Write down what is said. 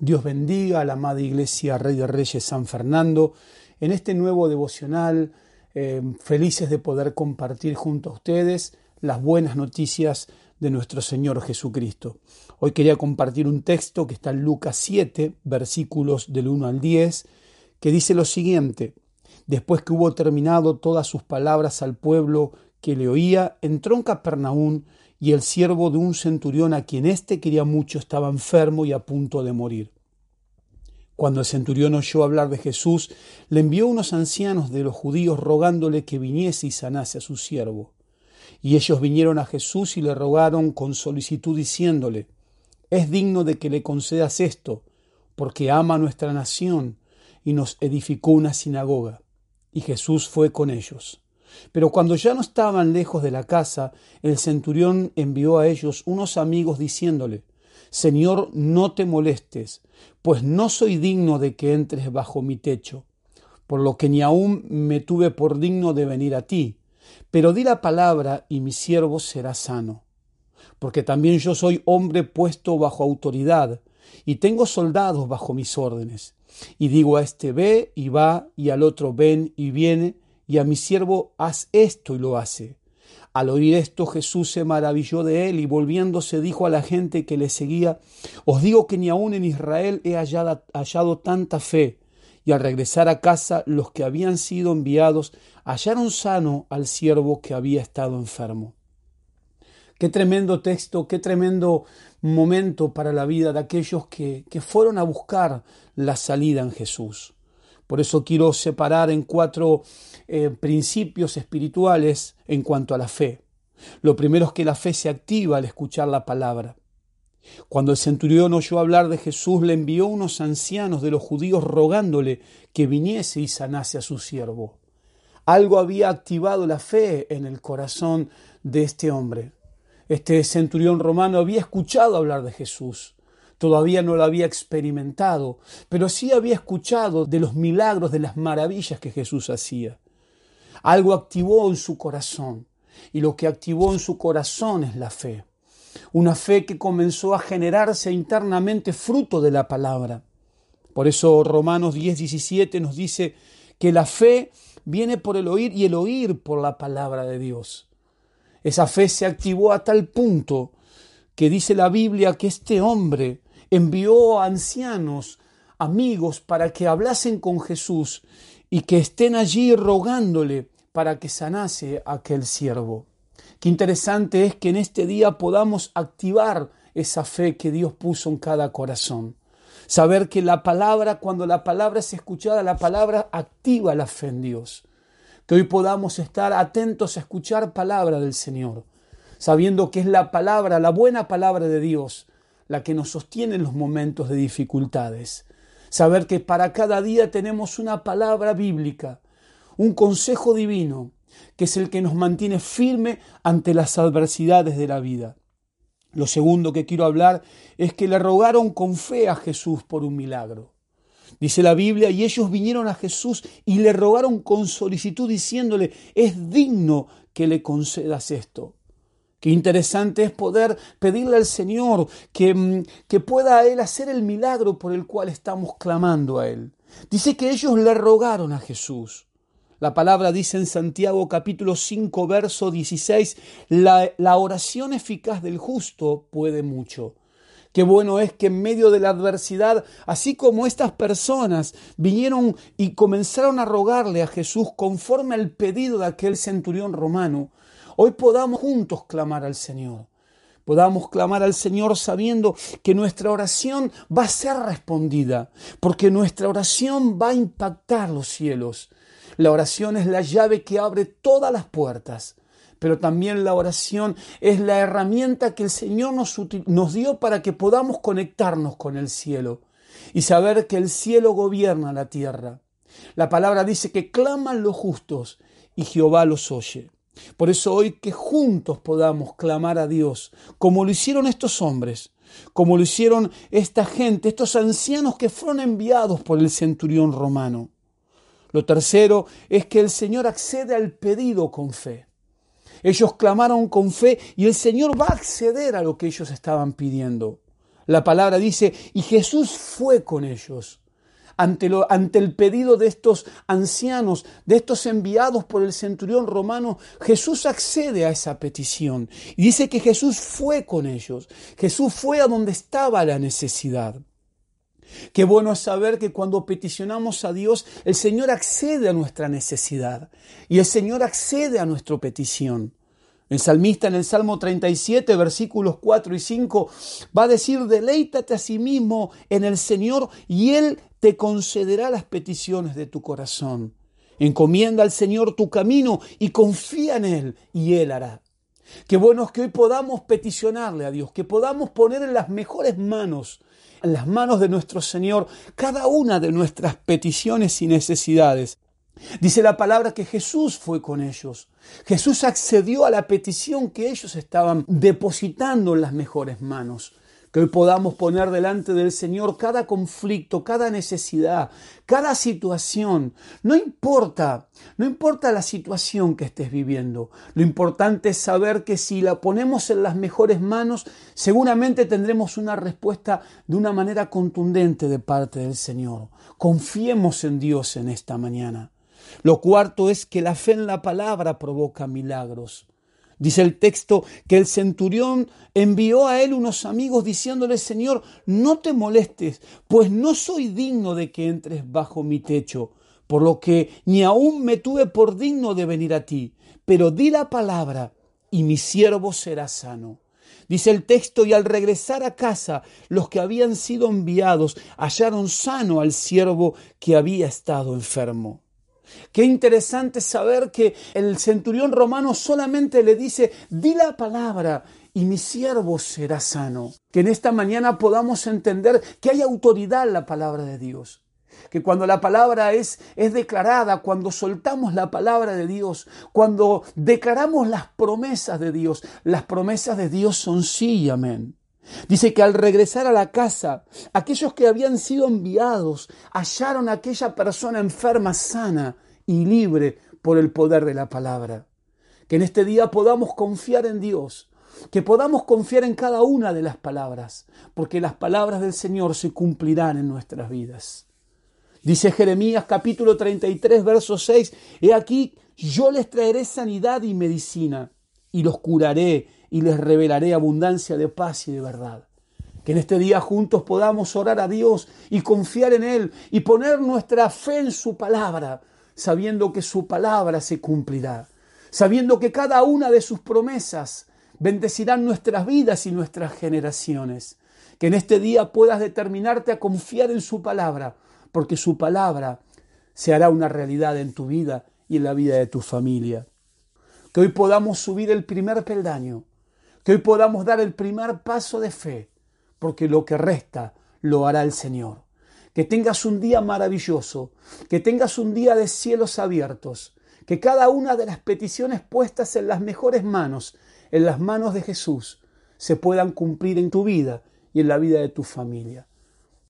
Dios bendiga a la amada Iglesia Rey de Reyes San Fernando en este nuevo devocional, eh, felices de poder compartir junto a ustedes las buenas noticias de nuestro Señor Jesucristo. Hoy quería compartir un texto que está en Lucas 7, versículos del 1 al 10, que dice lo siguiente, después que hubo terminado todas sus palabras al pueblo que le oía, entró en Capernaum y el siervo de un centurión a quien éste quería mucho estaba enfermo y a punto de morir. Cuando el centurión oyó hablar de Jesús, le envió unos ancianos de los judíos rogándole que viniese y sanase a su siervo. Y ellos vinieron a Jesús y le rogaron con solicitud diciéndole, es digno de que le concedas esto, porque ama nuestra nación y nos edificó una sinagoga. Y Jesús fue con ellos. Pero cuando ya no estaban lejos de la casa, el centurión envió a ellos unos amigos diciéndole, Señor, no te molestes, pues no soy digno de que entres bajo mi techo, por lo que ni aun me tuve por digno de venir a ti, pero di la palabra y mi siervo será sano. Porque también yo soy hombre puesto bajo autoridad, y tengo soldados bajo mis órdenes. Y digo a este ve y va, y al otro ven y viene, y a mi siervo haz esto y lo hace. Al oír esto Jesús se maravilló de él y volviéndose dijo a la gente que le seguía, Os digo que ni aun en Israel he hallado, hallado tanta fe. Y al regresar a casa los que habían sido enviados hallaron sano al siervo que había estado enfermo. Qué tremendo texto, qué tremendo momento para la vida de aquellos que, que fueron a buscar la salida en Jesús. Por eso quiero separar en cuatro eh, principios espirituales en cuanto a la fe. Lo primero es que la fe se activa al escuchar la palabra. Cuando el centurión oyó hablar de Jesús, le envió unos ancianos de los judíos rogándole que viniese y sanase a su siervo. Algo había activado la fe en el corazón de este hombre. Este centurión romano había escuchado hablar de Jesús. Todavía no lo había experimentado, pero sí había escuchado de los milagros, de las maravillas que Jesús hacía. Algo activó en su corazón y lo que activó en su corazón es la fe. Una fe que comenzó a generarse internamente fruto de la palabra. Por eso Romanos 10, 17 nos dice que la fe viene por el oír y el oír por la palabra de Dios. Esa fe se activó a tal punto que dice la Biblia que este hombre envió a ancianos, amigos, para que hablasen con Jesús y que estén allí rogándole para que sanase a aquel siervo. Qué interesante es que en este día podamos activar esa fe que Dios puso en cada corazón. Saber que la palabra, cuando la palabra es escuchada, la palabra activa la fe en Dios. Que hoy podamos estar atentos a escuchar palabra del Señor, sabiendo que es la palabra, la buena palabra de Dios, la que nos sostiene en los momentos de dificultades. Saber que para cada día tenemos una palabra bíblica, un consejo divino, que es el que nos mantiene firme ante las adversidades de la vida. Lo segundo que quiero hablar es que le rogaron con fe a Jesús por un milagro. Dice la Biblia, y ellos vinieron a Jesús y le rogaron con solicitud diciéndole, es digno que le concedas esto. Qué interesante es poder pedirle al Señor que, mm, que pueda Él hacer el milagro por el cual estamos clamando a Él. Dice que ellos le rogaron a Jesús. La palabra dice en Santiago capítulo 5 verso 16, la, la oración eficaz del justo puede mucho. Qué bueno es que en medio de la adversidad, así como estas personas vinieron y comenzaron a rogarle a Jesús conforme al pedido de aquel centurión romano, Hoy podamos juntos clamar al Señor. Podamos clamar al Señor sabiendo que nuestra oración va a ser respondida, porque nuestra oración va a impactar los cielos. La oración es la llave que abre todas las puertas, pero también la oración es la herramienta que el Señor nos, nos dio para que podamos conectarnos con el cielo y saber que el cielo gobierna la tierra. La palabra dice que claman los justos y Jehová los oye. Por eso hoy que juntos podamos clamar a Dios, como lo hicieron estos hombres, como lo hicieron esta gente, estos ancianos que fueron enviados por el centurión romano. Lo tercero es que el Señor accede al pedido con fe. Ellos clamaron con fe y el Señor va a acceder a lo que ellos estaban pidiendo. La palabra dice, y Jesús fue con ellos. Ante, el pedido de estos ancianos, de estos enviados por el centurión romano, Jesús accede a esa petición y dice que Jesús fue con ellos. Jesús fue a donde estaba la necesidad. Qué bueno es saber que cuando peticionamos a Dios, el Señor accede a nuestra necesidad y el Señor accede a nuestra petición. El salmista en el Salmo 37, versículos 4 y 5, va a decir, deleítate a sí mismo en el Señor y Él te concederá las peticiones de tu corazón. Encomienda al Señor tu camino y confía en Él y Él hará. Qué bueno es que hoy podamos peticionarle a Dios, que podamos poner en las mejores manos, en las manos de nuestro Señor, cada una de nuestras peticiones y necesidades. Dice la palabra que Jesús fue con ellos. Jesús accedió a la petición que ellos estaban depositando en las mejores manos. Que hoy podamos poner delante del Señor cada conflicto, cada necesidad, cada situación. No importa, no importa la situación que estés viviendo. Lo importante es saber que si la ponemos en las mejores manos, seguramente tendremos una respuesta de una manera contundente de parte del Señor. Confiemos en Dios en esta mañana. Lo cuarto es que la fe en la palabra provoca milagros. Dice el texto que el centurión envió a él unos amigos diciéndole, Señor, no te molestes, pues no soy digno de que entres bajo mi techo, por lo que ni aún me tuve por digno de venir a ti, pero di la palabra y mi siervo será sano. Dice el texto, y al regresar a casa, los que habían sido enviados hallaron sano al siervo que había estado enfermo. Qué interesante saber que el centurión romano solamente le dice, di la palabra y mi siervo será sano. Que en esta mañana podamos entender que hay autoridad en la palabra de Dios. Que cuando la palabra es, es declarada, cuando soltamos la palabra de Dios, cuando declaramos las promesas de Dios, las promesas de Dios son sí y amén. Dice que al regresar a la casa, aquellos que habían sido enviados hallaron a aquella persona enferma sana y libre por el poder de la palabra. Que en este día podamos confiar en Dios, que podamos confiar en cada una de las palabras, porque las palabras del Señor se cumplirán en nuestras vidas. Dice Jeremías capítulo 33, verso 6, He aquí, yo les traeré sanidad y medicina, y los curaré y les revelaré abundancia de paz y de verdad. Que en este día juntos podamos orar a Dios y confiar en Él y poner nuestra fe en su palabra, sabiendo que su palabra se cumplirá, sabiendo que cada una de sus promesas bendecirán nuestras vidas y nuestras generaciones. Que en este día puedas determinarte a confiar en su palabra, porque su palabra se hará una realidad en tu vida y en la vida de tu familia. Que hoy podamos subir el primer peldaño que hoy podamos dar el primer paso de fe, porque lo que resta lo hará el Señor. Que tengas un día maravilloso, que tengas un día de cielos abiertos, que cada una de las peticiones puestas en las mejores manos, en las manos de Jesús, se puedan cumplir en tu vida y en la vida de tu familia.